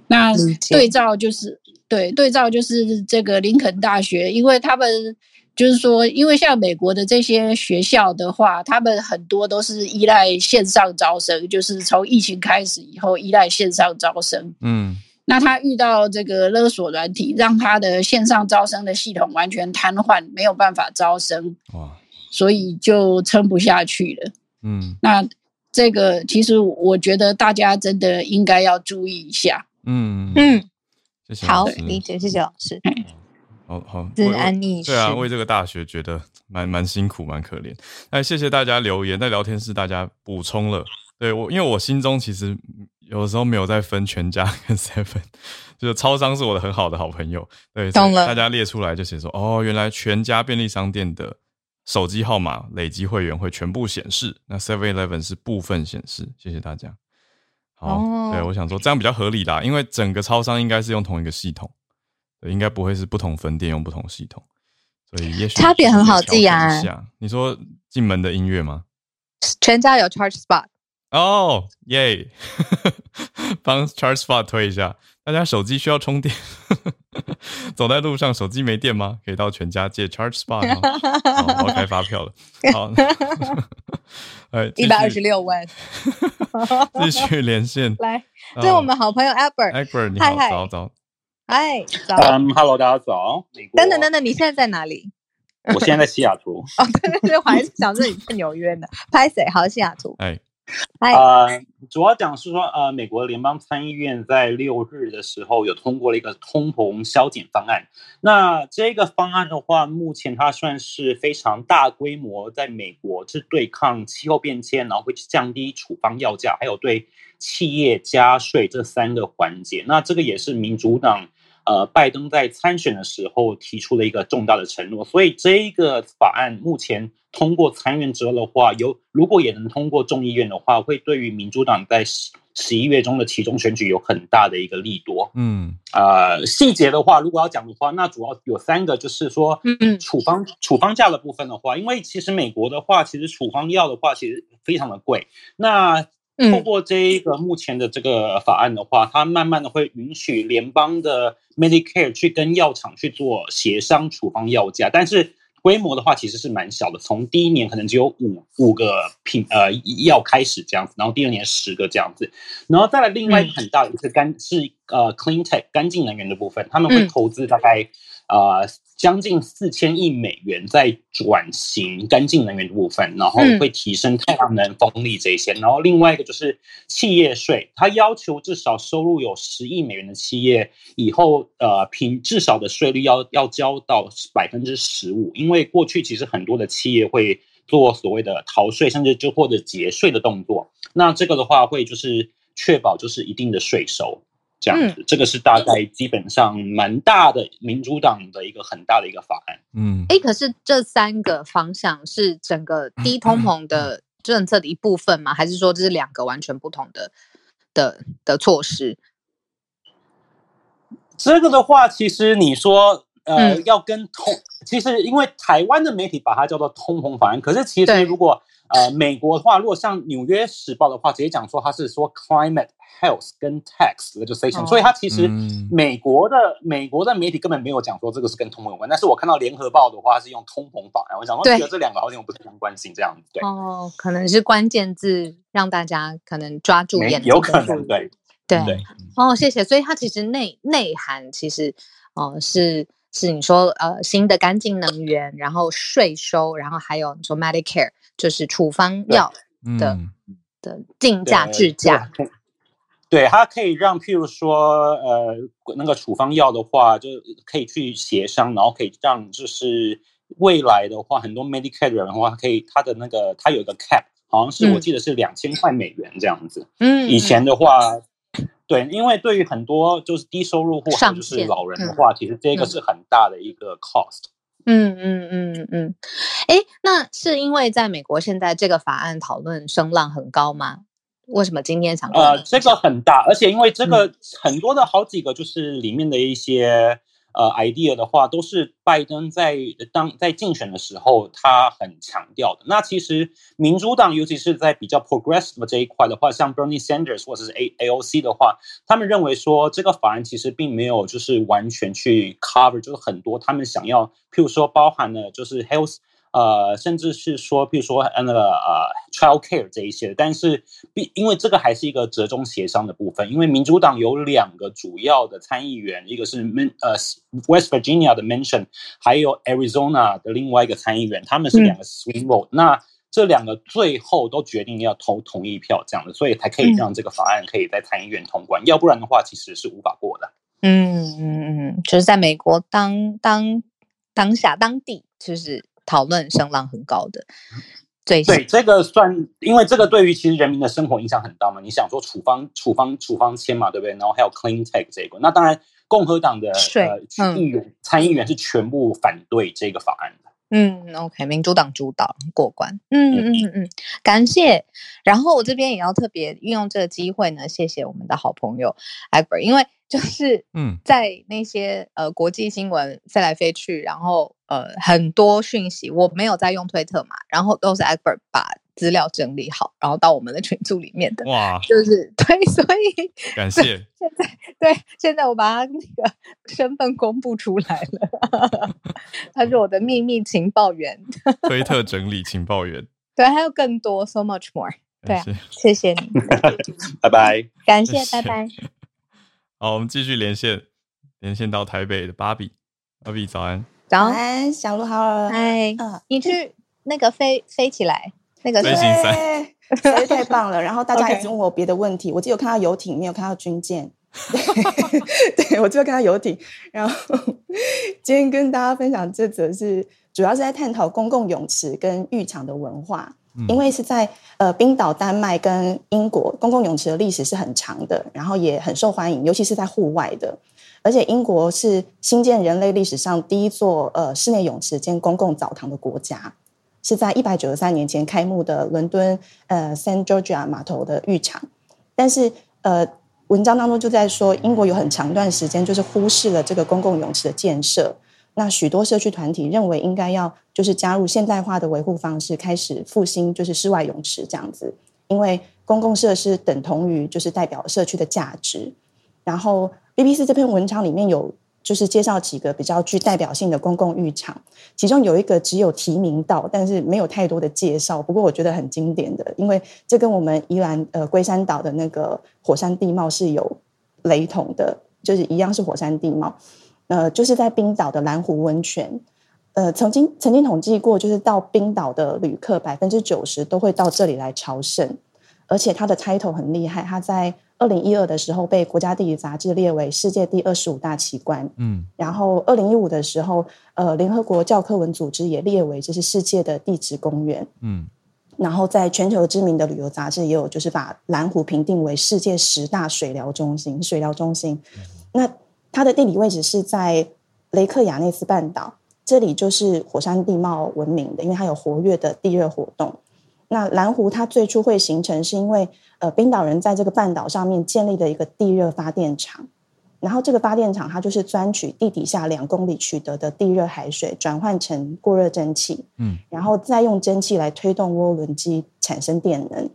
那对照就是对对照就是这个林肯大学，因为他们。就是说，因为像美国的这些学校的话，他们很多都是依赖线上招生，就是从疫情开始以后依赖线上招生。嗯，那他遇到这个勒索软体，让他的线上招生的系统完全瘫痪，没有办法招生。哇，所以就撑不下去了。嗯，那这个其实我觉得大家真的应该要注意一下。嗯嗯，好，理解，谢谢老师。好好，是安妮。对啊，为这个大学觉得蛮蛮辛苦，蛮可怜。那谢谢大家留言，在聊天室大家补充了。对我，因为我心中其实有时候没有在分全家跟 seven，就是超商是我的很好的好朋友。对，懂了。大家列出来就写说，哦，原来全家便利商店的手机号码累积会员会全部显示，那 seven eleven 是部分显示。谢谢大家。好，哦、对，我想说这样比较合理啦，因为整个超商应该是用同一个系统。应该不会是不同分店用不同系统，所以也许差别很好记啊。你说进门的音乐吗？全家有 Charge Spot 哦，耶！帮 Charge Spot 推一下，大家手机需要充电，走在路上手机没电吗？可以到全家借 Charge Spot 哦。好，我要开发票了。好，一百二十六万，继续连线。来，这是我们好朋友 Albert，Albert，你好，早早。哎，早。嗯，Hello，大家早。等等等等，你现在在哪里？我现在在西雅图。哦，对对对，我还是想着你在纽约呢。拍谁？好，西雅图。哎，呃，主要讲是说，呃，美国联邦参议院在六日的时候有通过了一个通膨削减方案。那这个方案的话，目前它算是非常大规模，在美国是对抗气候变迁，然后会去降低处方药价，还有对企业加税这三个环节。那这个也是民主党。呃，拜登在参选的时候提出了一个重大的承诺，所以这个法案目前通过参院之后的话，有如果也能通过众议院的话，会对于民主党在十十一月中的其中选举有很大的一个利多。嗯，呃，细节的话，如果要讲的话，那主要有三个，就是说，嗯，处方处方价的部分的话，因为其实美国的话，其实处方药的话，其实非常的贵。那透过这一个目前的这个法案的话，它慢慢的会允许联邦的 Medicare 去跟药厂去做协商处方药价，但是规模的话其实是蛮小的，从第一年可能只有五五个品呃药开始这样子，然后第二年十个这样子，然后再来另外一个很大的一个干是呃 Clean Tech 干净能源的部分，他们会投资大概呃。将近四千亿美元在转型干净能源的部分，然后会提升太阳能、风力这些。然后另外一个就是企业税，它要求至少收入有十亿美元的企业以后，呃，平至少的税率要要交到百分之十五。因为过去其实很多的企业会做所谓的逃税，甚至就或者节税的动作。那这个的话会就是确保就是一定的税收。这样子，嗯、这个是大概基本上蛮大的民主党的一个很大的一个法案。嗯，哎，可是这三个方向是整个低通膨的政策的一部分吗？嗯、还是说这是两个完全不同的的的措施？这个的话，其实你说呃，嗯、要跟通，其实因为台湾的媒体把它叫做通膨法案，可是其实如果呃美国的话，如果像《纽约时报》的话，直接讲说它是说 climate。Health 跟 Tax legislation，、哦、所以它其实美国的、嗯、美国的媒体根本没有讲说这个是跟通膨有关。但是我看到联合报的话，它是用通膨法案，我想说觉得这两个好像有不相关性这样子。对哦，可能是关键字让大家可能抓住眼，有可能对对对。哦，谢谢。所以它其实内内涵其实哦、呃、是是你说呃新的干净能源，然后税收，然后还有你说 Medicare 就是处方药的、嗯、的定价制价。对，它可以让，譬如说，呃，那个处方药的话，就可以去协商，然后可以让，就是未来的话，很多 Medicare 的人的话，可以他的那个，他有一个 cap，好像是我记得是两千块美元这样子。嗯，以前的话，对，因为对于很多就是低收入户或者就是老人的话，嗯、其实这个是很大的一个 cost。嗯嗯嗯嗯，哎、欸，那是因为在美国现在这个法案讨论声浪很高吗？为什么今天想？呃，这个很大，而且因为这个很多的好几个就是里面的一些。呃，idea 的话，都是拜登在当在竞选的时候，他很强调的。那其实民主党，尤其是在比较 progressive 这一块的话，像 Bernie Sanders 或者是 A AOC 的话，他们认为说这个法案其实并没有就是完全去 cover，就是很多他们想要，譬如说包含了就是 health。呃，甚至是说，比如说那个呃，child care 这一些，但是，因为这个还是一个折中协商的部分，因为民主党有两个主要的参议员，一个是 Men 呃 West Virginia 的 Mention，还有 Arizona 的另外一个参议员，他们是两个 swing vote，、嗯、那这两个最后都决定要投同意票这样的，所以才可以让这个法案可以在参议院通关，嗯、要不然的话其实是无法过的。嗯嗯嗯，就是在美国当当当下当地就是。讨论声浪很高的，对对，这个算，因为这个对于其实人民的生活影响很大嘛。你想说处方处方处方签嘛，对不对？然后还有 Clean Tech 这个，那当然共和党的呃议员、嗯、参议员是全部反对这个法案的。嗯，OK，民主党主导过关。嗯嗯嗯嗯，感谢。然后我这边也要特别运用这个机会呢，谢谢我们的好朋友 Egbert，因为。就是嗯，在那些呃国际新闻飞来飞去，然后呃很多讯息，我没有在用推特嘛，然后都是 Albert 把资料整理好，然后到我们的群组里面的。哇，就是对，所以感谢。现在对，现在我把他那个身份公布出来了，他是我的秘密情报员，推特整理情报员。对，还有更多，so much more。对啊，谢谢你，拜拜，感谢，拜拜。好，我们继续连线，连线到台北的芭比，芭比早安，早安，小鹿好了，哎，嗯，你去那个飞飞起来，那个飞行伞，实在太棒了。然后大家一直问我别的问题.我只有看到游艇，没有看到军舰。对，对我只有看到游艇。然后今天跟大家分享这则是，主要是在探讨公共泳池跟浴场的文化。因为是在呃冰岛、丹麦跟英国，公共泳池的历史是很长的，然后也很受欢迎，尤其是在户外的。而且英国是新建人类历史上第一座呃室内泳池兼公共澡堂的国家，是在一百九十三年前开幕的伦敦呃 s a n t George 码头的浴场。但是呃文章当中就在说，英国有很长一段时间就是忽视了这个公共泳池的建设。那许多社区团体认为应该要就是加入现代化的维护方式，开始复兴就是室外泳池这样子，因为公共设施等同于就是代表社区的价值。然后 BBC 这篇文章里面有就是介绍几个比较具代表性的公共浴场，其中有一个只有提名到，但是没有太多的介绍。不过我觉得很经典的，因为这跟我们宜兰呃龟山岛的那个火山地貌是有雷同的，就是一样是火山地貌。呃，就是在冰岛的蓝湖温泉，呃，曾经曾经统计过，就是到冰岛的旅客百分之九十都会到这里来朝圣，而且它的 title 很厉害，它在二零一二的时候被国家地理杂志列为世界第二十五大奇观，嗯，然后二零一五的时候，呃，联合国教科文组织也列为这是世界的地质公园，嗯，然后在全球知名的旅游杂志也有就是把蓝湖评定为世界十大水疗中心，水疗中心，嗯、那。它的地理位置是在雷克雅内斯半岛，这里就是火山地貌闻名的，因为它有活跃的地热活动。那蓝湖它最初会形成，是因为呃冰岛人在这个半岛上面建立的一个地热发电厂，然后这个发电厂它就是钻取地底下两公里取得的地热海水，转换成过热蒸汽，嗯，然后再用蒸汽来推动涡轮机产生电能。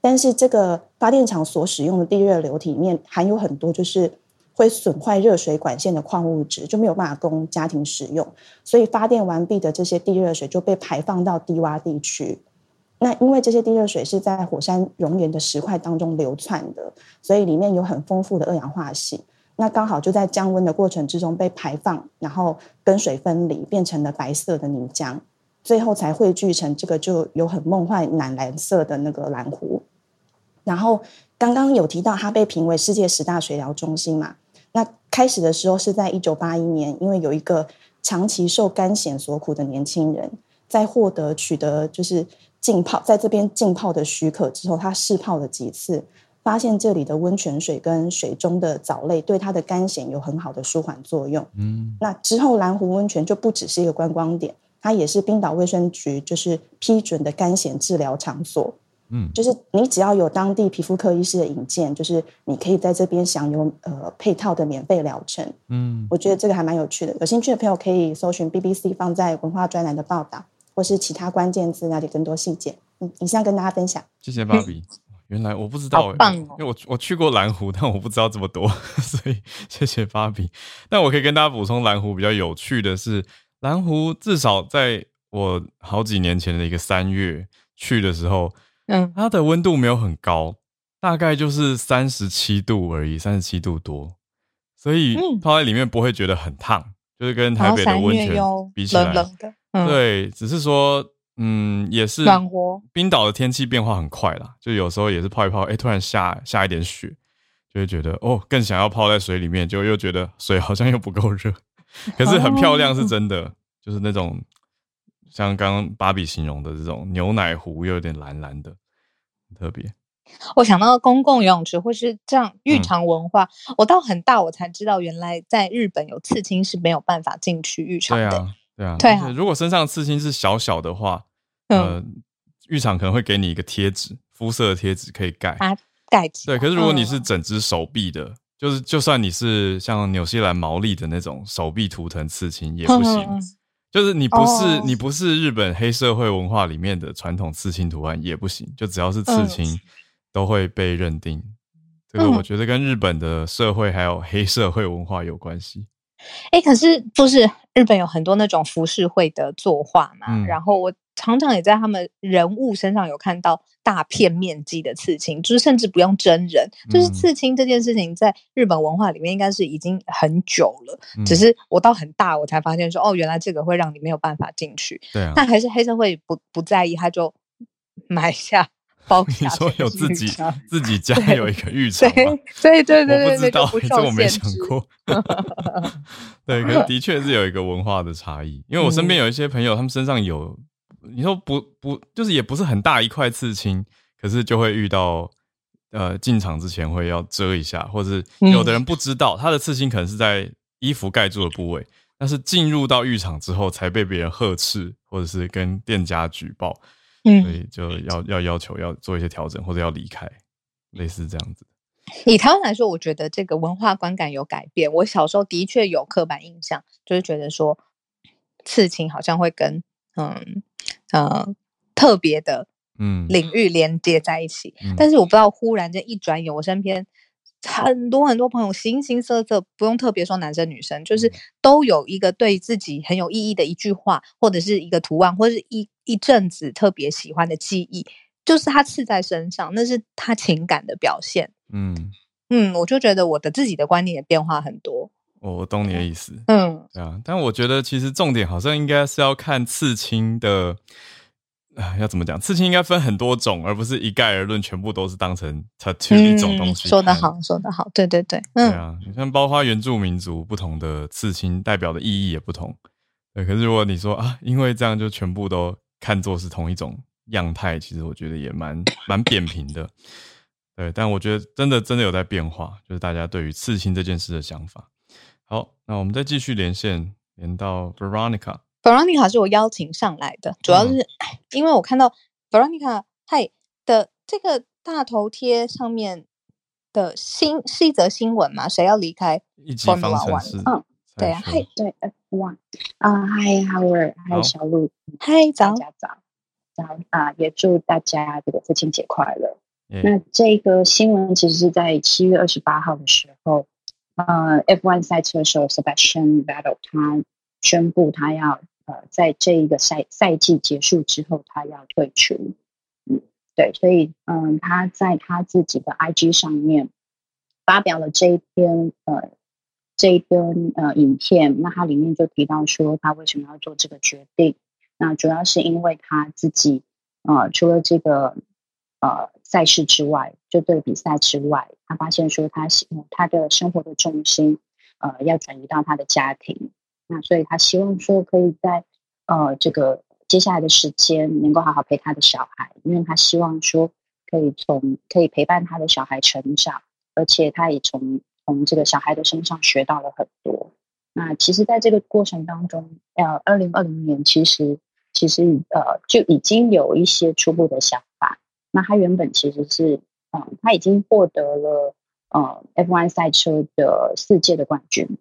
但是这个发电厂所使用的地热流体里面含有很多就是。会损坏热水管线的矿物质，就没有办法供家庭使用，所以发电完毕的这些地热水就被排放到低洼地区。那因为这些地热水是在火山熔岩的石块当中流窜的，所以里面有很丰富的二氧化矽。那刚好就在降温的过程之中被排放，然后跟水分离，变成了白色的泥浆，最后才汇聚成这个就有很梦幻蓝蓝色的那个蓝湖。然后刚刚有提到它被评为世界十大水疗中心嘛？那开始的时候是在一九八一年，因为有一个长期受干癬所苦的年轻人，在获得取得就是浸泡在这边浸泡的许可之后，他试泡了几次，发现这里的温泉水跟水中的藻类对他的干癬有很好的舒缓作用。嗯，那之后蓝湖温泉就不只是一个观光点，它也是冰岛卫生局就是批准的干癬治疗场所。嗯，就是你只要有当地皮肤科医师的引荐，就是你可以在这边享有呃配套的免费疗程。嗯，我觉得这个还蛮有趣的，有兴趣的朋友可以搜寻 BBC 放在文化专栏的报道，或是其他关键字，了解更多细节。嗯，以上跟大家分享。谢谢芭比。原来我不知道，哦、因为我我去过蓝湖，但我不知道这么多，所以谢谢芭比。但我可以跟大家补充，蓝湖比较有趣的是，蓝湖至少在我好几年前的一个三月去的时候。嗯，它的温度没有很高，大概就是三十七度而已，三十七度多，所以泡在里面不会觉得很烫，嗯、就是跟台北的温泉比起来，冷冷的。嗯、对，只是说，嗯，也是暖和。冰岛的天气变化很快啦，就有时候也是泡一泡，哎、欸，突然下下一点雪，就会觉得哦，更想要泡在水里面，就又觉得水好像又不够热，可是很漂亮，是真的，哦、就是那种。像刚刚芭比形容的这种牛奶湖，又有点蓝蓝的，很特别。我想到公共游泳池会是这样浴场文化，嗯、我到很大我才知道，原来在日本有刺青是没有办法进去浴场的。对啊，对啊。如果身上刺青是小小的话，嗯、呃，浴场可能会给你一个贴纸，肤色的贴纸可以盖，啊，盖起。对，可是如果你是整只手臂的，嗯、就是就算你是像纽西兰毛利的那种手臂图腾刺青也不行。嗯就是你不是、oh. 你不是日本黑社会文化里面的传统刺青图案也不行，就只要是刺青都会被认定。这个我觉得跟日本的社会还有黑社会文化有关系。哎、欸，可是不是日本有很多那种浮世绘的作画嘛？嗯、然后我。常常也在他们人物身上有看到大片面积的刺青，就是甚至不用真人，就是刺青这件事情在日本文化里面应该是已经很久了。嗯、只是我到很大我才发现说，哦，原来这个会让你没有办法进去。对啊，但还是黑社会不不在意，他就买下包。你说有自己自己家有一个浴场吗？对对对对，我不知道，这我没想过。对，可是的确是有一个文化的差异，因为我身边有一些朋友，他们身上有。你说不不，就是也不是很大一块刺青，可是就会遇到，呃，进场之前会要遮一下，或者是有的人不知道他的刺青可能是在衣服盖住的部位，但是进入到浴场之后才被别人呵斥，或者是跟店家举报，嗯，所以就要要要求要做一些调整，或者要离开，类似这样子。以台湾来说，我觉得这个文化观感有改变。我小时候的确有刻板印象，就是觉得说刺青好像会跟嗯。呃，特别的嗯领域连接在一起，嗯、但是我不知道，忽然间一转眼，我身边很多很多朋友，形形色色，不用特别说男生女生，就是都有一个对自己很有意义的一句话，或者是一个图案，或者是一一阵子特别喜欢的记忆，就是他刺在身上，那是他情感的表现。嗯嗯，我就觉得我的自己的观念也变化很多。我懂你的意思，嗯，对啊，但我觉得其实重点好像应该是要看刺青的，啊，要怎么讲？刺青应该分很多种，而不是一概而论，全部都是当成 tattoo 一种东西。说得好，说得好，对对对，嗯，对啊，你像，包括原住民族不同的刺青代表的意义也不同，对。可是如果你说啊，因为这样就全部都看作是同一种样态，其实我觉得也蛮蛮扁平的，对。但我觉得真的真的有在变化，就是大家对于刺青这件事的想法。好，那我们再继续连线，连到 Veronica。Veronica 是我邀请上来的，主要是、嗯、因为我看到 Veronica 嗨的这个大头贴上面的新是一则新闻嘛？谁要离开 Formula One？嗯，对啊，嗨，对，F one 啊，嗨，Howard，嗨，小路，嗨，早，大家早，早啊，也祝大家这个父亲节快乐。Yeah. 那这个新闻其实是在七月二十八号的时候。呃，F1 赛车手 Sebastian Vettel 他宣布他要呃在这一个赛赛季结束之后他要退出，嗯，对，所以嗯他在他自己的 IG 上面发表了这一篇呃这一篇呃影片，那他里面就提到说他为什么要做这个决定，那主要是因为他自己呃除了这个呃。赛事之外，就对比赛之外，他发现说他喜他的生活的重心，呃，要转移到他的家庭。那所以他希望说可以在呃这个接下来的时间能够好好陪他的小孩，因为他希望说可以从可以陪伴他的小孩成长，而且他也从从这个小孩的身上学到了很多。那其实，在这个过程当中，呃，二零二零年其实其实呃就已经有一些初步的想法。那他原本其实是，嗯、呃，他已经获得了呃 F1 赛车的四届的冠军，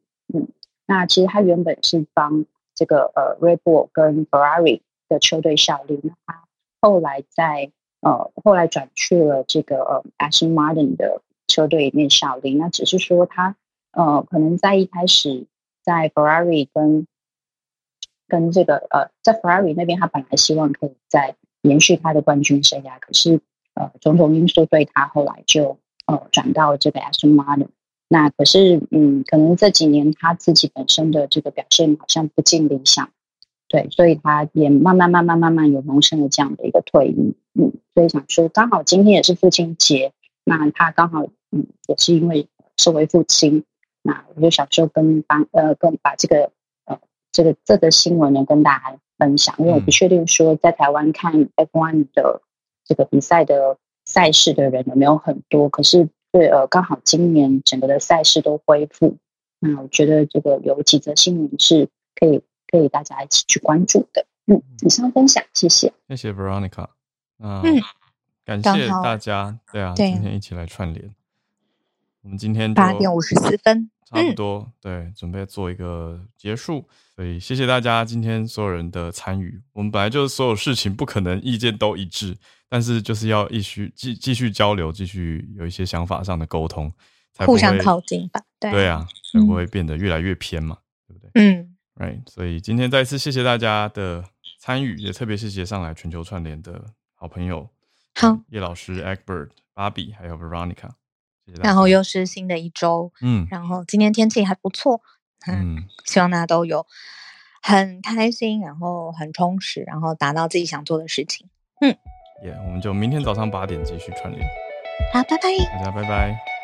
那其实他原本是帮这个呃 Red Bull 跟 Ferrari 的车队效力，那他后来在呃后来转去了这个呃 Aston Martin 的车队里面效力，那只是说他呃可能在一开始在 Ferrari 跟跟这个呃在 Ferrari 那边，他本来希望可以再延续他的冠军生涯，可是呃种种因素对他后来就呃转到这个 Aston Martin，那可是嗯可能这几年他自己本身的这个表现好像不尽理想。对，所以他也慢慢、慢慢、慢慢有萌生了这样的一个退役，嗯，所以想说，刚好今天也是父亲节，那他刚好，嗯，也是因为身为父亲，那我就想说跟帮呃跟把这个呃这个这个新闻呢跟大家分享，因为我不确定说在台湾看 F1 的这个比赛的赛事的人有没有很多，可是对呃刚好今年整个的赛事都恢复，那我觉得这个有几则新闻是可以。可以大家一起去关注的，嗯，以上分享，谢谢，谢谢 Veronica，嗯，嗯感谢大家，对啊，对今天一起来串联，我们今天八点五十四分，差不多，对，准备做一个结束，所以谢谢大家今天所有人的参与。我们本来就是所有事情不可能意见都一致，但是就是要继续继继续交流，继续有一些想法上的沟通，才互相靠近吧，对，对啊，才不会变得越来越偏嘛，对不对？嗯。Right，所以今天再次谢谢大家的参与，也特别谢谢上来全球串联的好朋友，好，叶老师、Egbert、芭比还有 Veronica。然后又是新的一周，嗯，然后今天天气还不错，嗯，嗯，希望大家都有很开心，然后很充实，然后达到自己想做的事情，嗯，耶，yeah, 我们就明天早上八点继续串联，好，拜拜，大家拜拜。